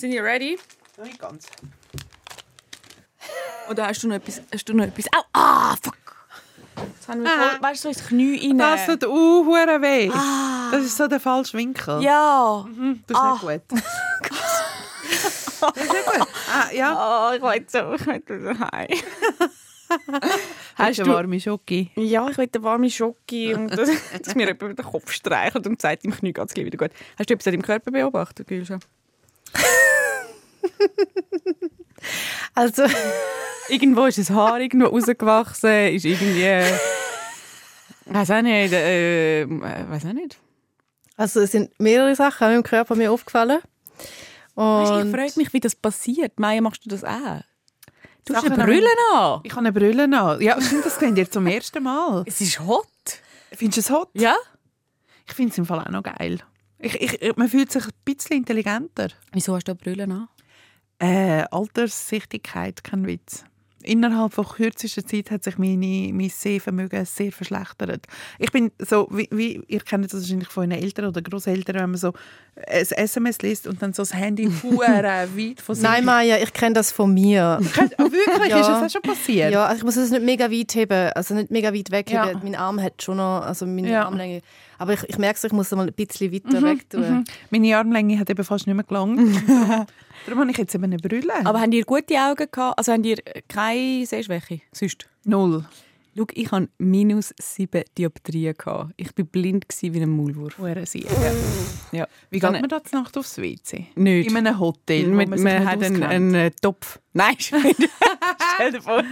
Sind ihr ready? Noch nicht ganz. Oder hast du noch etwas? Hast du noch etwas? Au! Ah, fuck! Jetzt haben wir voll, weißt du, so ins Knie rein. Das tut uh, hure weh. ah, Das ist so der falsche Winkel. ja. Mhm, das ist Ah. nicht gut. das ist nicht gut. Ah, ja. Oh, ich will so, ich will wieder heim. Hast du- du warme Schoki? Ja, ich will eine warme Schoki und dass, dass mir jemand den Kopf streichelt und sagt, im Knie geht es wieder gut. Hast du etwas an deinem Körper beobachtet, Gülscha? Also, Irgendwo ist ein Haar irgendwo rausgewachsen, ist irgendwie... Äh, weiß auch nicht, äh, weiß auch nicht. also es sind mehrere Sachen an meinem Körper mir aufgefallen. Weisst du, ich frage mich, wie das passiert. Maya, machst du das auch? Du hast eine an Brille an. Ich habe eine Brille an. Ja, stimmt, das seht ihr zum ersten Mal. Es ist hot. Findest du es hot? Ja? Ich finde es im Fall auch noch geil. Ich, ich, man fühlt sich ein bisschen intelligenter. Wieso hast du eine Brille an? Äh, Alterssichtigkeit, kein Witz. Innerhalb von kürzester Zeit hat sich meine, mein Sehvermögen sehr verschlechtert. Ich bin so, wie, wie ihr kennt das wahrscheinlich von euren Eltern oder Großeltern, wenn man so ein SMS liest und dann so das Handy hure weit von sich. nein, Maja, ich kenne das von mir. Oh, wirklich? Ja. Ist das auch schon passiert? Ja, also ich muss es nicht mega weit heben, also nicht mega weit weg Ja. Mein Arm hat schon noch, also meine Ja. Armlänge. Aber ich, ich merke es, ich muss es mal ein bisschen weiter weg tun. Mhm. Meine Armlänge hat eben fast nicht mehr gelangt. Darum- Darum habe ich jetzt eben eine Brille. Aber habt ihr gute Augen gehabt? Also habt ihr keine Sehschwäche? Sonst? Null. Schau, ich hatte minus sieben Dioptrien. Ich war blind wie ein Maulwurf. Ja. Wie geht man da Nacht aufs WC? Nicht. In einem Hotel, wo Man, man hat einen, einen Topf. Nein, stell dir vor.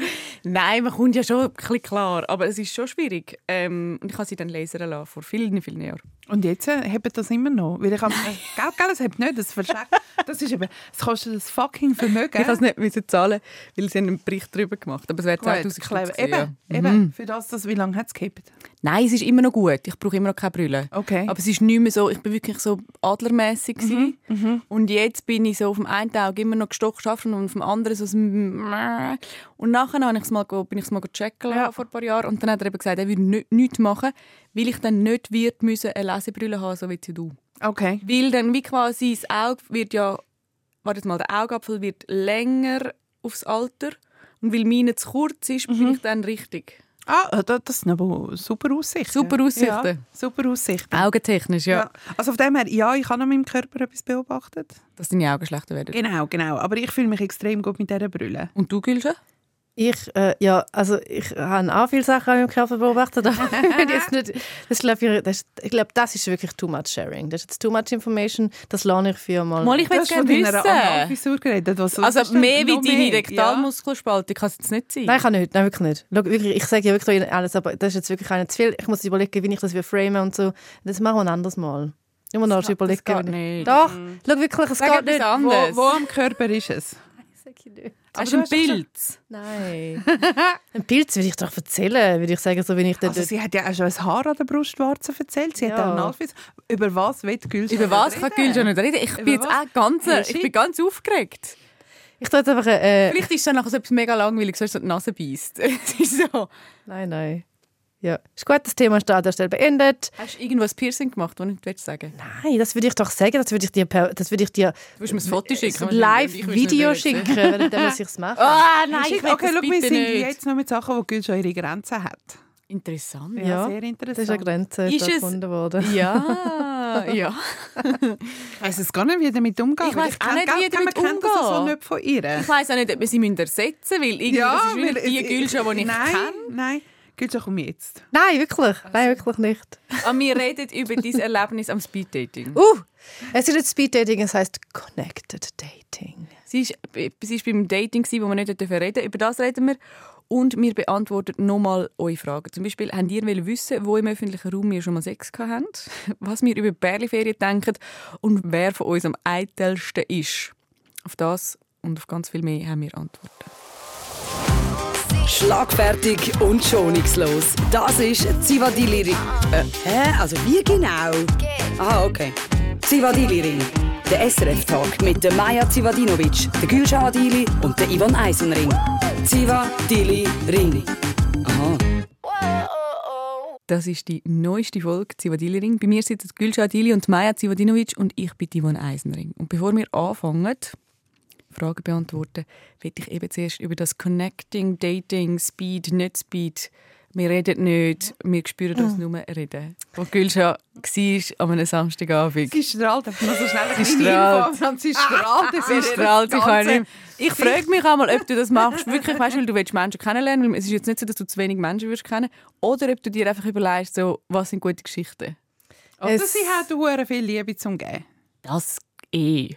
Nein, man kommt ja schon ein bisschen klar. Aber es ist schon schwierig. Ähm, und ich habe sie dann lasern lassen, vor vielen, vielen Jahren. Und jetzt äh, habt ihr das immer noch? Weil ich habe, äh, gell, gell, das habt nicht, das. Das ist eben, das kostet das fucking Vermögen. Ich musste es nicht müssen zahlen, weil sie einen Bericht darüber gemacht haben. Aber es wäre Gut, 2000 clever. Stutz gewesen, Eben, ja. eben. Für das, das, wie lange hat es gehabt? Nein, es ist immer noch gut. Ich brauche immer noch keine Brille. Okay. Aber es ist nicht mehr so, ich bin wirklich so adlermässig gewesen. Und jetzt bin ich so auf dem einen Auge immer noch gestockt arbeiten und auf dem anderen so ein und nachher habe ich's mal, bin ich es mal checken Ja. vor ein paar Jahren und dann hat er eben gesagt, er würde ni- nichts machen, weil ich dann nicht wird müssen eine Lesebrille haben, so wie du. Okay. Weil dann wie quasi das Auge wird ja, warte mal, der Augapfel wird länger aufs Alter und weil meine zu kurz ist, bin ich dann richtig. Ah, da- das sind aber super Aussichten. Super Aussichten. Ja, super Aussichten. Augentechnisch, ja. Ja. Also auf dem her, ja, ich habe an meinem Körper etwas beobachtet. Dass deine Augen schlechter werden. Genau, genau. Aber ich fühle mich extrem gut mit dieser Brille. Und du, Gülscha? Ich, äh, ja, also ich habe auch viele Sachen an meinem Körper beobachtet. aber jetzt nicht, das glaube ich, das, ich glaube, das ist wirklich too much sharing. Das ist jetzt too much information. Das lerne ich für mal. Mal, ich will es gerne wissen. Geredet. Was, Also mehr wie deine? Rektalmuskelspalte kann es jetzt nicht sein. Nein, ich kann nicht. Nein, wirklich nicht. Schau, wirklich, ich sage ja wirklich alles, aber das ist jetzt wirklich einer zu viel. Ich muss überlegen, wie ich das framen und so. Das machen wir ein anderes Mal. Immer noch Das überlegen. geht wie ich- nicht. Doch, schau wirklich, es Sag geht nicht. Ja. anderes. Wo, wo am Körper ist es? Sag ich nicht. Hast Aber du einen hast Pilz? Nein. Ein Pilz würde ich doch erzählen, würde ich sagen, so wie ich dann Also sie hat ja auch schon ein Haar an der Brustwarze erzählt. Sie hat Ja. auch Nachweis. Über was will Gülscha Über was reden? kann Gülscha nicht reden? Ich bin Über jetzt was? auch ganz, ich bin ganz aufgeregt. Ich tue einfach äh, Vielleicht ist es dann nachher so etwas mega langweilig, so dass so die Nase beißt. So. Nein, nein. Ja, ist gut, das Thema ist an der Stelle beendet. Hast du irgendwas Piercing gemacht, das du nicht sagen Nein, das würde ich doch sagen, das würde ich dir, das würde ich dir Du willst mir ein Foto schicken. Ich will Live-Video schicken, wenn dann muss ich es machen. Ah, nein, ich okay, das schau, wir sind nicht. jetzt noch mit Sachen, wo Gülscha ihre Grenzen hat. Interessant. Ja, Ja, sehr Das interessant. ist eine Grenze es- gefunden worden. Ja, ja. Ich weiss es gar nicht, wie damit umgehen. Ich weiss auch nicht, wie damit man kennt das so umgehen. nicht von ihr. Ich weiss auch nicht, ob wir sie ersetzen müssen, weil irgendwie das ist wieder weil die es- Gülscha, die ich Nein, kenne. nein. Gülscha, komm jetzt. Nein, wirklich. Nein, wirklich nicht. Aber wir reden über dein Erlebnis am Speeddating. Uh, es ist nicht Speed-Dating, es heißt Connected Dating. Sie war sie ist beim Dating, wo wir nicht reden durften. Über das reden wir. Und wir beantworten nochmal eure Fragen. Zum Beispiel, habt ihr wissen, wo im öffentlichen Raum wir schon mal Sex hatten? Was wir über Bärliferien denken und wer von uns am eitelsten ist? Auf das und auf ganz viel mehr haben wir Antworten. Schlagfertig und schonungslos. Das ist Zivadili Ring. Äh, hä? Also wie genau? Aha, okay. Zivadili Ring. Der SRF-Tag mit der Maja Zivadinovic, der Gülşah Adili und der Ivan Eisenring. Zivadili Ring. Aha. Das ist die neueste Folge Zivadili-Ring. Bei mir sitzen Gülşah Adili und Maja Zivadinovic und ich bin Yvonne Eisenring. Und bevor wir anfangen, Fragen beantworten, möchte ich eben zuerst über das Connecting, Dating, Speed, nicht Speed. Wir reden nicht, wir spüren uns Mhm. nur reden. Wo Gülşah war an einem Samstagabend. Sie strahlt einfach nur so schnell. Sie strahlt. Sie strahlt. Sie strahlt, ich, kann ich frage mich einmal, ob du das machst, wirklich, weißt, weil du willst Menschen kennenlernen weil Es ist jetzt nicht so, dass du zu wenig Menschen würdest kennen oder ob du dir einfach überlegst, so, was sind gute Geschichten. Oder Es- sie hat viel Liebe zum Geben. Das eh.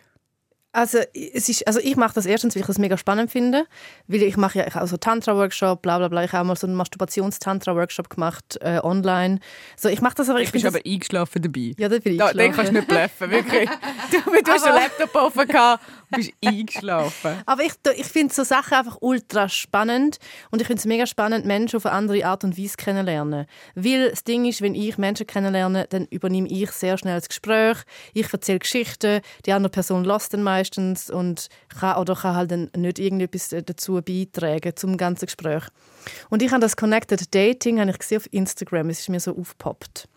Also, es ist, also ich mache das erstens, weil ich das mega spannend finde, weil ich mache ja ich habe so Tantra-Workshop, bla bla bla. Ich habe auch mal so einen Masturbations-Tantra-Workshop gemacht, äh, online. So, ich mache das aber... Ich Ich bist finde aber eingeschlafen dabei. ja, da bin ich Da, den kannst du nicht bluffen, wirklich. Du, du hast den Laptop offen gehabt und bist eingeschlafen. Aber ich, ich finde so Sachen einfach ultra spannend und ich finde es mega spannend, Menschen auf eine andere Art und Weise kennenlernen. Weil das Ding ist, wenn ich Menschen kennenlerne, dann übernehme ich sehr schnell das Gespräch. Ich erzähle Geschichten, die andere Person lässt dann meistens und kann oder kann halt dann nicht irgendetwas dazu beitragen zum ganzen Gespräch. Und ich habe das Connected Dating habe ich gesehen auf Instagram. Es ist mir so aufgepoppt.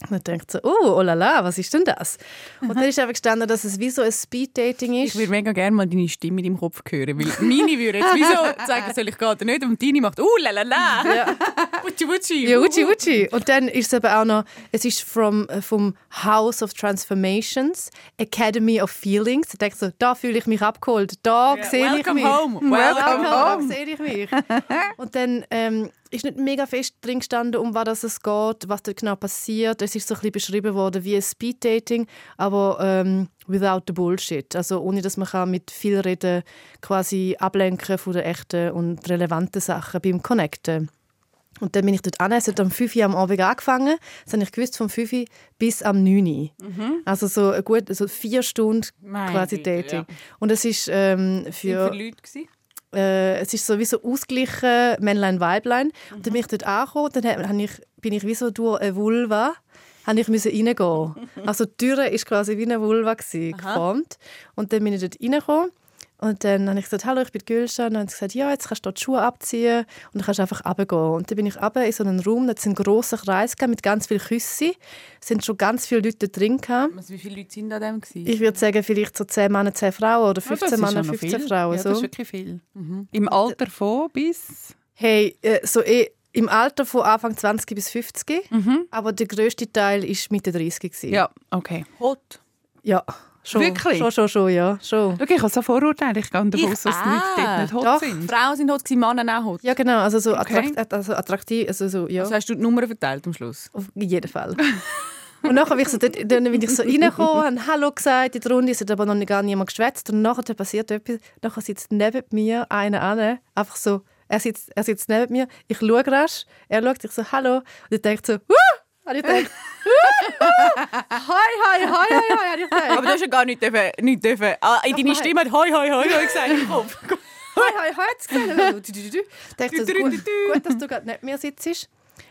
Und dann denkt so, oh, oh la la, was ist denn das? Und dann ist einfach gestanden, dass es wie so ein Speed-Dating ist. Ich würde mega gerne mal deine Stimme in deinem Kopf hören, weil meine würde jetzt wieso sagen, soll ich gehen oder nicht und deine macht «Uh, la la la!» Ja. «Utschi, utschi!» Ja, Uchi, Uchi. Und dann ist es eben auch noch, es ist from, äh, vom House of Transformations, Academy of Feelings. Ich denke so, da fühle ich mich abgeholt, da Ja, sehe ich welcome mich. home, Welcome welcome home. home. Da sehe ich mich. Und dann ähm, ist nicht mega fest drin gestanden, um was es geht, was dort genau passiert. Es ist so ein bisschen beschrieben worden wie ein Speed-Dating, aber ähm, without the bullshit. Also ohne, dass man kann mit viel reden quasi ablenken von den echten und relevanten Sachen beim Connecten. Und dann bin ich dort an. Es hat am 5 Uhr am Abend angefangen. Das habe ich gewusst, vom 5 Uhr bis am 9 Uhr. Also so gut, also vier Stunden Meine quasi Dating. ja. Und es ist ähm, Für für, Leute gewesen? Äh, es ist so wie so ausgeglichen Männlein Weiblein. Und dann bin ich dort angekommen. Dann hab- ich, bin ich wie so durch eine Vulva habe ich müssen reingehen. Also die Tür ist quasi wie eine Vulva gewesen, geformt. Und dann bin ich dort reingekommen. Und dann habe ich gesagt, hallo, ich bin Gülscha. Und dann haben sie gesagt, ja, jetzt kannst du dort die Schuhe abziehen und dann kannst du einfach runtergehen. Und dann bin ich runter in so einen Raum, da hat es einen grossen Kreis mit ganz vielen Küssen. Es sind schon ganz viele Leute drin. Also, wie viele Leute sind an dem? Gewesen? Ich würde sagen, vielleicht so 10 Männer, 10 Frauen oder Ja, das 15 ist Männer, schon noch 15 viel. Frauen. Ja, so. das ist wirklich viel. Im Alter von bis... Hey, äh, so eh, im Alter von Anfang 20 bis 50, aber der grösste Teil war Mitte 30. Gewesen. Ja, okay. Hot. ja. Schon, Wirklich? Schon, schon, schon, ja. Schon. Schau, ich habe so Vorurteile. Ich gehe davon Ich aus, dass die. Leute dort nicht hot Doch. sind. Frauen sind hot, Männer auch hot. Ja, genau. Also so Okay. attrakt, also attraktiv, also so, ja. Also hast du die Nummern verteilt am Schluss? Auf jeden Fall. Und nachher bin ich so, dort, dann bin ich so reingekommen, habe Hallo gesagt in der Runde, es hat aber noch nicht gar niemand geschwätzt. Und nachher passiert etwas. Nachher sitzt neben mir einer an, einfach so, er sitzt, er sitzt neben mir, ich schaue rasch, er schaut, ich so Hallo. Und ich denke so, Wuh! Und ich denke, Hi, hi, hi, hi, hi, habe ich gedacht. Aber du hast ja gar nicht, dürfen, nicht dürfen. Ah, in deine Nein. Stimme hat «Hoi, hoi, hoi, hoi» gesagt im Kopf. Hi, hi, hi, hat's gesehen. Ich dachte, gut, gut, dass du gerade nicht mehr sitzt.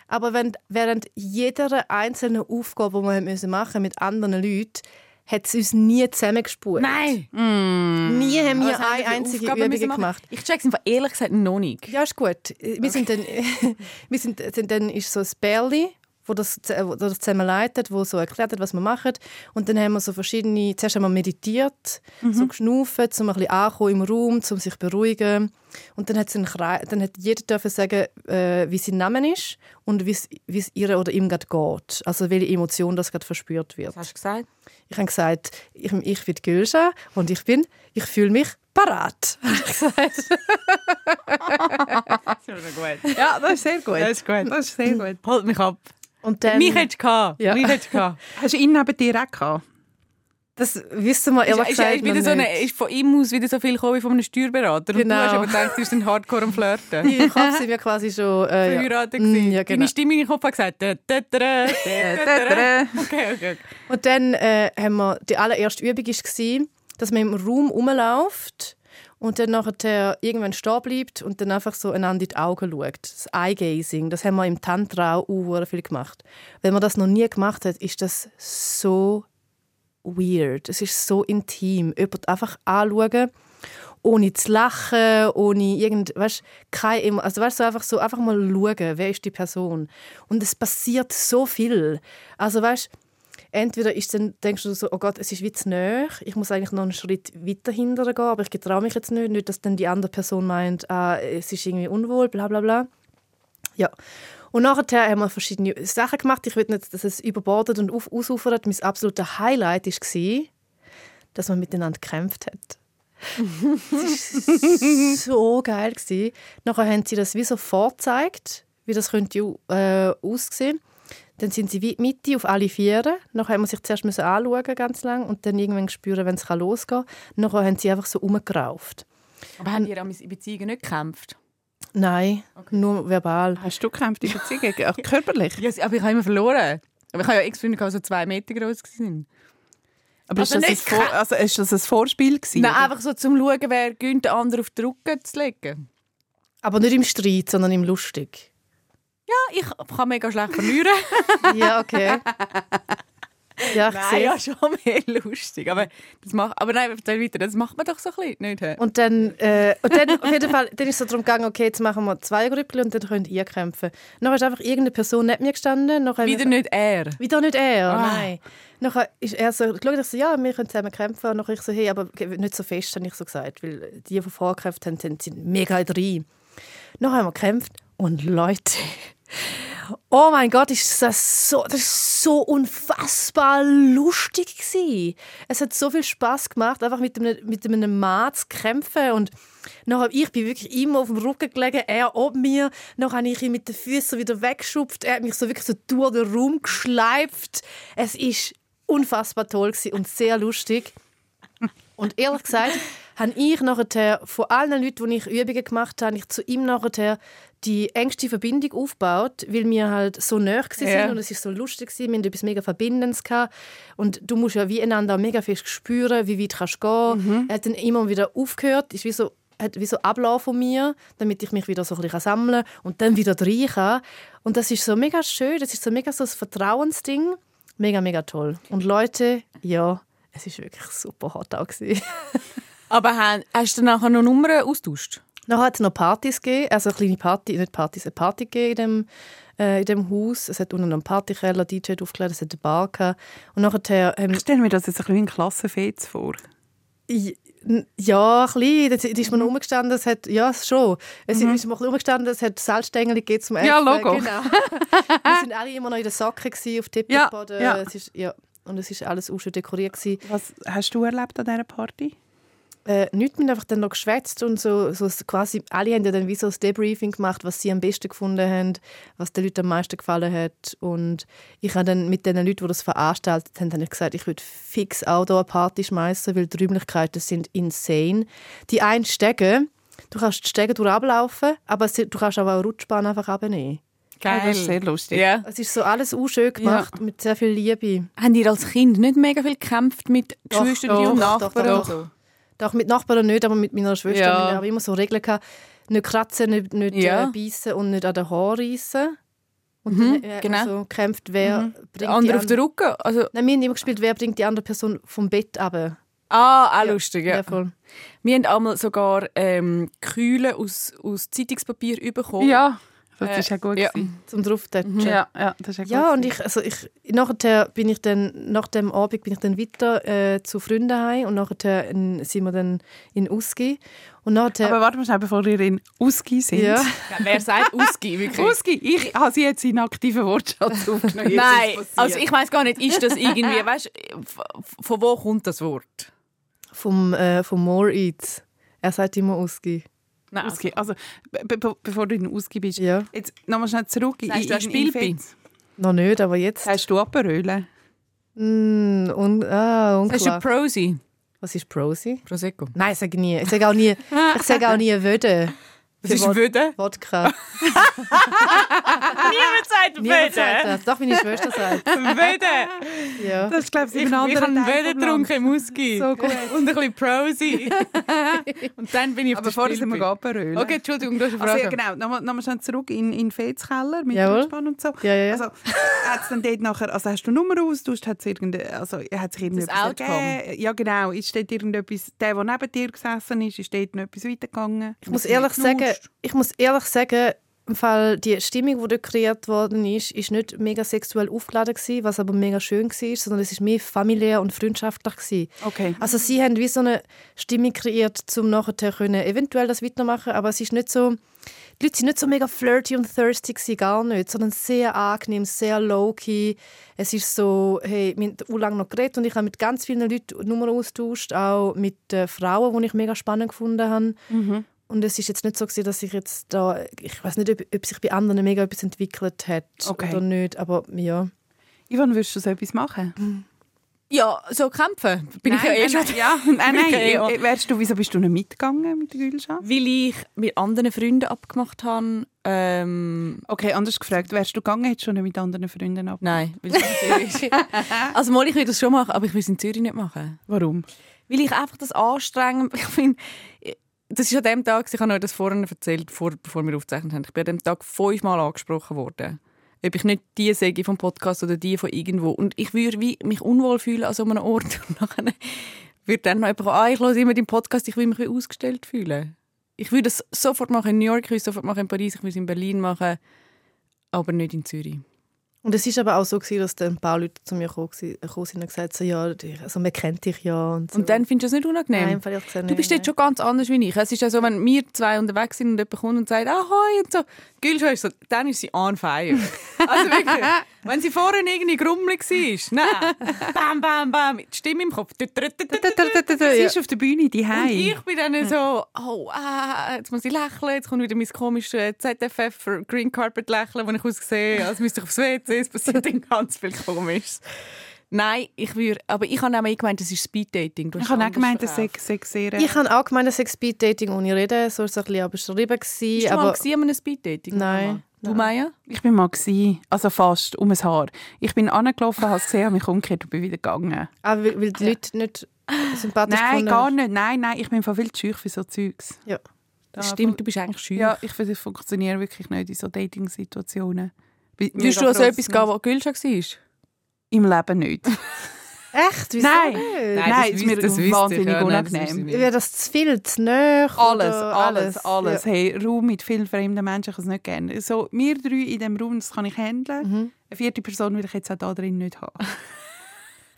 Aber wenn, während jeder einzelnen Aufgabe, die wir müssen machen mit anderen Leuten, hat es uns nie zusammengespult. Nein! Nie haben wir haben eine für einzige Aufgaben Übung gemacht. Ich check's einfach ehrlich gesagt noch nicht. Ja, ist gut. Wir sind dann, wir sind, sind dann ist so ein Bärli, wo das, wo das zusammen leitet, wo so erklärt hat, was wir machen. Und dann haben wir so verschiedene, zuerst haben wir meditiert, so geschnaufen, um ein bisschen ankommen im Raum, um sich zu beruhigen. Und dann hat, einen Kreis, dann hat jeder dürfen sagen, äh, wie sein Name ist und wie es- ihr oder ihm gerade geht. Also welche Emotion das gerade verspürt wird. Was hast du gesagt? Ich habe gesagt, ich, ich bin Gülscha und ich bin, ich fühle mich parat. habe ich gesagt. Ja, das ist sehr gut. Das ist gut. Das ist sehr gut. Halt mich ab. Und dann, Mich hättest du. Ja. Mich hättest du. Hast du ihn neben dir auch gehabt? das wissen wir Ist, ehrlich ist, gesagt ist, wieder noch so eine, nicht. ist von ihm aus wieder so viel gekommen wie von einem Steuerberater. Und Genau. du hast aber gedacht, du bist ein Hardcore am Flirten. Im Kopf sind wir quasi schon äh, ja. Verheiratet Mm, gewesen. ja, genau. Deine Stimme in den Kopf hat gesagt. da, da, da. Okay, okay. okay. Und dann äh, haben wir die allererste Übung war, dass man im Raum rumläuft und dann nachher irgendwann stehen bleibt und dann einfach so einander in die Augen schaut. Das Eye-Gazing, das haben wir im Tantra auch viel gemacht. Wenn man das noch nie gemacht hat, ist das so weird. Es ist so intim. Jemand einfach anschauen ohne zu lachen, ohne irgend, weißt, kein, also weißt, so einfach so einfach mal schauen, wer ist die Person. Und es passiert so viel. Also weißt, entweder ist dann, denkst du so, oh Gott, es ist wie zu nahe, ich muss eigentlich noch einen Schritt weiter hinterher gehen, aber ich getraue mich jetzt nicht, nicht, dass dann die andere Person meint, ah, es ist irgendwie unwohl, bla bla bla. Ja. Und nachher haben wir verschiedene Sachen gemacht. Ich will nicht, dass es überbordet und ausufert. Mein absoluter Highlight war, dass man miteinander gekämpft hat. das war so geil. Nachher haben sie das wie so vorgezeigt, wie das könnte äh, aussehen. Dann sind sie die Mitte auf alle Viere. Nachher wir sich zuerst müssen anschauen, ganz lang und dann irgendwann spüren, wenn es losgehen kann. Nachher haben sie einfach so rumgerauft. Aber haben ihr an in Beziehungen nicht gekämpft? Nein, nur verbal. Hast du gekämpft in Beziehungen? Auch körperlich? Ja, aber ich habe immer verloren. Aber ich habe ja Ex-Freunde, die so zwei Meter groß waren. Aber ist Also das, ein Vor also ist das ein Vorspiel gewesen? Nein, oder? einfach so zum Schauen, wer gönnt, den anderen auf den Rücken zu legen. Aber nicht im Streit, sondern im Lustig. Ja, ich kann mega schlecht verlieren. Ja, okay. Ja, ich Nein, sehe. ja, schon mehr lustig. Aber, das macht, aber nein, erzähl weiter. Das macht man doch so ein bisschen, nicht? Und dann, äh, und dann auf jeden Fall, dann ist es so darum gegangen, okay, jetzt machen wir zwei Grüppel und dann könnt ihr kämpfen. Dann ist einfach irgendeine Person neben mir gestanden. Wir Wieder nicht er. Wieder nicht er, Ah. nein. Nachher ist er so, geschaut, ich so, ja, wir können zusammen kämpfen. Und nachher ich so, hey, aber nicht so fest, habe ich so gesagt, weil die, die vorher gekämpft haben, sind sind mega drin. Nachher haben wir gekämpft und Leute, oh mein Gott, ist das so, das ist so unfassbar lustig gewesen. Es hat so viel Spaß gemacht, einfach mit einem, mit einem Mann zu kämpfen und Nachher, ich bin wirklich immer auf dem Rücken gelegen, er oben mir. Dann habe ich ihn mit den Füßen wieder weggeschupft. Er hat mich so wirklich so durch den Raum geschleift. Es ist unfassbar toll und sehr lustig. Und ehrlich gesagt, habe ich nachher von allen Leuten, die ich Übungen gemacht habe, ich zu ihm nachher die engste Verbindung aufgebaut, weil wir halt so nah waren Ja. und es ist so lustig war. Wir hatten etwas mega Verbindendes. Gehabt. Und du musst ja wie einander mega fest spüren, wie weit kannst du gehen. Er hat dann immer wieder aufgehört, ist wie so hat wie so Ablauf von mir, damit ich mich wieder so ein bisschen sammeln kann und dann wieder rein kann. Und das ist so mega schön, das ist so mega so ein Vertrauensding. Mega, mega toll. Und Leute, ja, es ist wirklich super hot auch. Aber hast du nachher noch Nummern austauscht? Dann hat es noch Partys gegeben, also eine kleine Party, nicht Partys, eine Party gegeben in dem, äh, in dem Haus. Es hat unten noch einen Partykeller, DJ aufgelegt, es hat eine Bar gehabt. Und nachher haben Ich stelle mir das jetzt ein bisschen wie ein Klassenfest vor. Ja, ein bisschen. Das ist mir noch umgestanden, es hat, ja, schon. Es ist mir ein bisschen umgestanden, es hat Salzstängel gegeben zum Essen. Ja, Logo. Genau. Wir sind alle immer noch in den Socken gewesen, auf Teppichboden. Ja, ja. Es ist, ja. Und es ist alles auch schon dekoriert gewesen. Was hast du erlebt an dieser Party? Äh, nichts, wir haben einfach dann noch geschwätzt und so, so quasi, alle haben ja dann wie so ein Debriefing gemacht, was sie am besten gefunden haben, was den Leuten am meisten gefallen hat und ich habe dann mit den Leuten, die das veranstaltet haben, habe ich gesagt, ich würde fix auch hier eine Party schmeißen, weil die Räumlichkeiten sind insane. Die einen Stege, du kannst die Stege durchlaufen, aber es- du kannst aber auch Rutschbahn einfach abnehmen. Ja, das ist sehr lustig. Ja. Es ist so alles auch schön gemacht, mit sehr viel Liebe. Haben ihr als Kind nicht mega viel gekämpft mit Doch, Geschwistern doch, und doch, Nachbarn? doch, und doch. Doch mit Nachbarn nicht, aber mit meiner Schwester. Ja. Wir haben immer so Regeln gehabt, nicht kratzen, nicht, nicht Ja. äh, beißen und nicht an den Haaren reissen. Und Mhm, dann äh, genau. so gekämpft, wer bringt Der die andere auf den Rücken? Also, Nein, wir haben immer gespielt, wer bringt die andere Person vom Bett runter. ah, auch lustig, ja. Ja, voll. Wir haben einmal sogar ähm, Kühle aus, aus Zeitungspapier bekommen. Ja, das Äh, ist ja gut. ja. gewesen. Zum drauftatschen. Ja, ja, das ist ja gut. Ja, und ich, also ich, nachher bin ich dann, nach dem Abend bin ich dann weiter äh, zu Freunden heim und nachher in, sind wir dann in Usgi. Und nachher, Aber warte mal schnell, bevor ihr in Usgi sind. ja, wer sagt Ausgi, wirklich? Usgi, ich habe sie jetzt in aktiven Wortschatz aufgenommen. Nein, also ich weiß gar nicht, ist das irgendwie, weißt von wo kommt das Wort? vom, äh, vom More Eats. Er sagt immer Usgi. Nein, also, Usgi. Also, be be bevor du in Usgi bist, Ja. jetzt nochmal schnell zurück. Sagst du in- in? Fetz. Noch nicht, aber jetzt. Hast du Aperöle? Mm, un ah, das ist unklar. ein Prosi. Was ist Prosi? Prosecco. Nein, ich sage nie. Ich sage auch nie, ich sage auch nie Wöde. Das ist Wöde. Wodka. Niemand sagt das. Doch, meine Schwester sagt. Wöde. Ja. Das ist, glaube ich, Ich, ich habe Wöde getrunken im Musky. So gut. Und ein bisschen Prosi. Und dann bin ich auf Aber vorher sind wir. Gaperöl. Okay, Entschuldigung, du hast eine Also, Frage. ja, genau. Nochmal, nochmal schnell zurück in, in den Fetskeller mit Jawohl. Rückspann und so. Ja, ja, ja. Also, hat's dann dort nachher, also hast du Nummer austauscht, hat's irgende, also hat sich irgendetwas ergeben? Ja, genau. Ist dort irgendetwas, der, der neben dir gesessen ist, ist dort noch etwas weitergegangen? Ich muss ehrlich sagen, ich muss ehrlich sagen, im Fall die Stimmung, die dort kreiert worden ist, ist nicht mega sexuell aufgeladen gewesen, was aber mega schön war, sondern es ist mehr familiär und freundschaftlich gewesen. Okay. Also sie haben wie so eine Stimmung kreiert, um nachher können, eventuell das weitermachen, aber es ist nicht so, die Leute sind nicht so mega flirty und thirsty gewesen, gar nicht, sondern sehr angenehm, sehr low-key. Es ist so, hey, wir haben u lang noch geredet und ich habe mit ganz vielen Leuten Nummern austauscht, auch mit äh, Frauen, die ich mega spannend gefunden habe. Und es ist jetzt nicht so gewesen, dass ich jetzt da, ich weiß nicht, ob, ob sich bei anderen mega etwas entwickelt hat Okay. oder nicht, aber ja. Ivan, würdest du so etwas machen? Ja, so kämpfen. Bin ich ja eh schon. Ja, nein, ich nein. ja eh äh, Wärst du, wieso bist du nicht mitgegangen mit der Gülschaft? Weil ich mit anderen Freunden abgemacht habe. Ähm, Okay, anders gefragt. Wärst du gegangen, hättest du nicht mit anderen Freunden ab? nein, weil es in Zürich ist. Also mal, ich will das schon machen, aber ich will es in Zürich nicht machen. Warum? Weil ich einfach das anstrengend ich finde, das ist an dem Tag, ich habe euch das vorhin erzählt, vor, bevor wir aufgezeichnet haben, ich bin an dem Tag fünfmal angesprochen worden. Ob ich nicht die sage vom Podcast oder die von irgendwo. Und ich würde wie mich unwohl fühlen an so einem Ort. Und nachher wird dann noch jemand kommen, ah, ich höre immer den Podcast, ich will mich wie ausgestellt fühlen. Ich würde das sofort machen in New York, ich würde es sofort machen in Paris, ich würde es in Berlin machen, aber nicht in Zürich. Und es ist aber auch so, gewesen, dass dann ein paar Leute zu mir gekommen sind und gesagt haben, ja, also, man kennt dich ja. Und, so. Und dann findest du das nicht unangenehm? Nein, gesagt Du bist dort schon ganz anders wie ich. Es ist ja so, wenn wir zwei unterwegs sind und jemand kommt und sagt «Ahoi» und so, Gülscha ist so, dann ist sie on fire. Also wirklich, wenn sie vorhin irgendwie grummelig war, nein, bam, bam, bam, die Stimme im Kopf. Sie ist auf der Bühne, die Und ich bin dann so, oh, ah, jetzt muss ich lächeln, jetzt kommt wieder mein komisches ZFF für Green Carpet lächeln, wo ich aussehe, als müsste ich aufs WC, es passiert dann ganz viel Komisches. Nein, ich würde, aber ich habe auch mal gemeint, das ist Speeddating. Du Ich habe auch gemeint, das sei, sei sehr... Ich habe auch gemeint, Sex Speed Dating ohne Reden, so war es ein bisschen auch beschrieben. Gewesen, Bist du aber mal gewesen an einem Speeddating? Nein, Du. Maya? Ich bin mal gsi, also fast um ein Haar. Ich bin angelaufen, habe es gesehen, habe mich umgekehrt und bin wieder gegangen. auch weil, weil die Leute nicht sympathisch Nein, gar nicht. Nein, nein, ich bin von viel zu schüch für so Zeugs. Ja. Da- Stimmt, du bist eigentlich schön. Ja, ich finde, das funktioniert wirklich nicht in so Dating-Situationen. Würdest du an so etwas gehen, wo Gülscha war? Im Leben nicht. Echt? Wieso Nein. nicht? Nein, es ist mir wahnsinnig unangenehm. Wäre das zu viel, zu nah? Alles, oder alles, alles. Ja. Hey, Raum mit vielen fremden Menschen, ich kann es nicht gerne. So, wir drei in diesem Raum, das kann ich handeln. Mhm. Eine vierte Person will ich jetzt auch da drin nicht haben.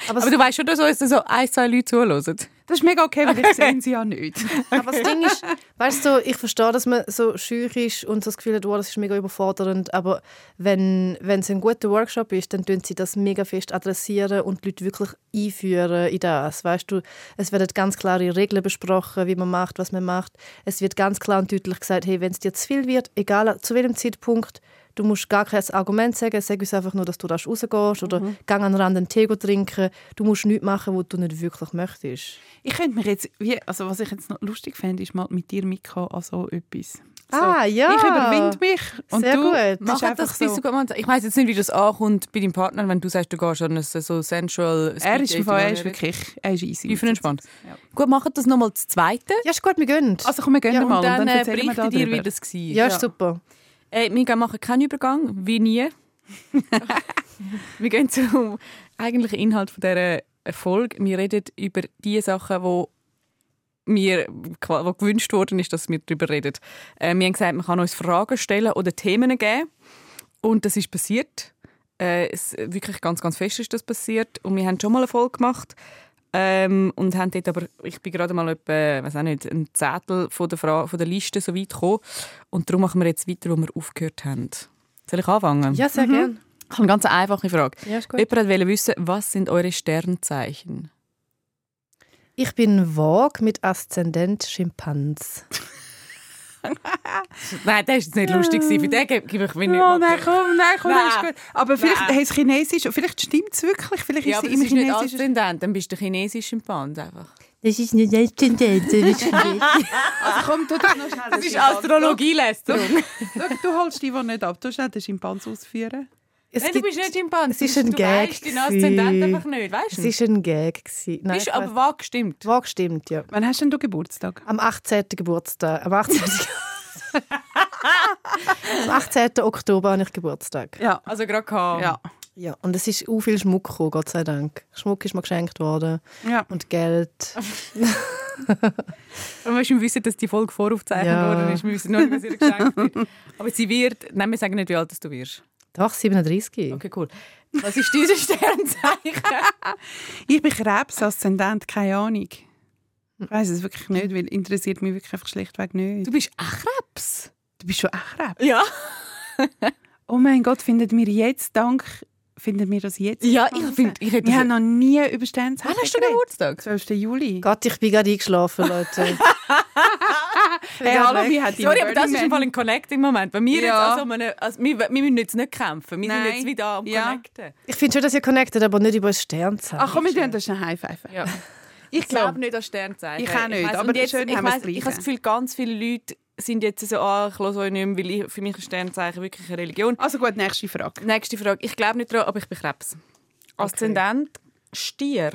Aber, Aber du weißt schon, dass uns so ein, zwei Leute zuhören. Das ist mega okay, weil ich sehe sie ja nicht. Aber das Ding ist, weißt du, ich verstehe, dass man so schüch ist und so das Gefühl hat, oh, das ist mega überfordernd. Aber wenn, wenn es ein guter Workshop ist, dann tun sie das mega fest adressieren und die Leute wirklich einführen in das. Weißt du, es werden ganz klare Regeln besprochen, wie man macht, was man macht. Es wird ganz klar und deutlich gesagt, hey, wenn es dir zu viel wird, egal zu welchem Zeitpunkt, Du musst gar kein Argument sagen, sag uns einfach nur, dass du raus rausgehst oder Mhm. gang an den Rand einen Tee trinken. Du musst nichts machen, was du nicht wirklich möchtest. Ich könnte mich jetzt, wie, also was ich jetzt noch lustig fände, ist mal mit dir mitkommen an so etwas. So, Ah, ja. Ich überwinde mich und Sehr du gut. Mach das so. so. Ich weiß jetzt nicht, wie das ankommt bei deinem Partner, wenn du sagst, du gehst an ein so sensual Er ist, im Fall, er ist wirklich er ist easy. tiefenentspannt. Ja. Gut, macht das nochmal das Zweite. Ja, ist gut, wir gehen. Also komm, wir gehen Ja, mal und dann, äh, erzählen wir berichte dir, wie darüber. das war. ja, ist super. Äh, wir machen keinen Übergang, wie nie. wir gehen zum eigentlichen Inhalt von dieser Folge. Wir reden über die Sachen, wo mir wo gewünscht worden ist, dass wir darüber reden. Äh, wir haben gesagt, man kann uns Fragen stellen oder Themen geben. Und das ist passiert. Äh, es, wirklich ganz, ganz fest ist das passiert. Und wir haben schon mal eine Folge gemacht. Ähm, und haben dort aber, ich bin gerade mal etwa, weiß auch nicht, ein Zettel von der, Fra von der Liste so weit gekommen. Und darum machen wir jetzt weiter, wo wir aufgehört haben. Soll ich anfangen? Ja, sehr gern. Ich habe eine ganz einfache Frage. Ja, ist gut. Jemand wollte wissen, was sind eure Sternzeichen? Ich bin Vogue mit Aszendent Schimpans. Nein, das ist jetzt nicht lustig. Für den gebe ich mir nicht Oh, nein, komm, nein, komm, Nein. das ist gut. Aber vielleicht Nein. heißt es Chinesisch, vielleicht stimmt es wirklich, vielleicht Ja, ist es im ist nicht Chinesischen. Aszendent, dann bist du chinesisch Schimpanse einfach. Das ist eine Tendenz. Also komm, tu doch noch schnell. Das ist Astrologielästerung. Du holst die, die nicht ab. Du schnell den Schimpanz ausführen. Es Nein, du gibt- bist nicht Schimpanse. Es ist ein du Gag weißt Aszendent gewesen. einfach nicht, weißt Es du? war ein Gag. gewesen. Nein, Bist ich aber wahr gestimmt. Wahr gestimmt, ja. Wann hast denn du Geburtstag? Am 18. Geburtstag. Am 18. Am 18. Oktober habe ich Geburtstag. Ja. Also gerade gehabt. Ja. Ja, und es ist auch viel Schmuck gekommen, Gott sei Dank. Schmuck ist mir geschenkt worden ja. und Geld. Aber wir müssen wissen, dass die Folge voraufgezeichnet Ja. worden ist. Wir wissen noch nicht, was ihr geschenkt wird. Aber sie wird... Nein, wir sagen nicht, wie alt du wirst. Doch, 37. Okay, cool. Was ist unser Sternzeichen? Ich bin Krebs, Aszendent, keine Ahnung. Ich weiß es wirklich nicht, weil interessiert mich wirklich einfach schlichtweg nicht. Du bist auch Krebs. Du bist schon echt Krebs. Ja. Oh mein Gott, findet mir jetzt dank, findet mir das jetzt? Ja, ich finde... Ich hätte Wir haben noch nie über Sternzeichen Wann hast du. Geburtstag? 12. Juli. Gott, ich bin gerade eingeschlafen, Leute. Hey, hallo, wie hat Sorry, aber das ist im Fall ein Connect im Moment. Bei mir Ja. jetzt also, meine, also wir, wir müssen jetzt nicht kämpfen. Wir Nein. sind jetzt wieder am Ja. Connecten. Ich finde schon, dass ihr connectet, aber nicht über ein Sternzeichen. Ach komm, wir tun das schnell High Five. Ja. Ich Ich glaube nicht an Sternzeichen. Ich auch nicht, weiss, aber jetzt, schön ich, wir weiss, ich habe das Gefühl, ganz viele Leute sind jetzt so, ah, ich höre euch nicht mehr, weil ich, für mich ist Sternzeichen wirklich eine Religion. Also gut, nächste Frage. Nächste Frage. Ich glaube nicht daran, aber ich bin Krebs. Aszendent Stier.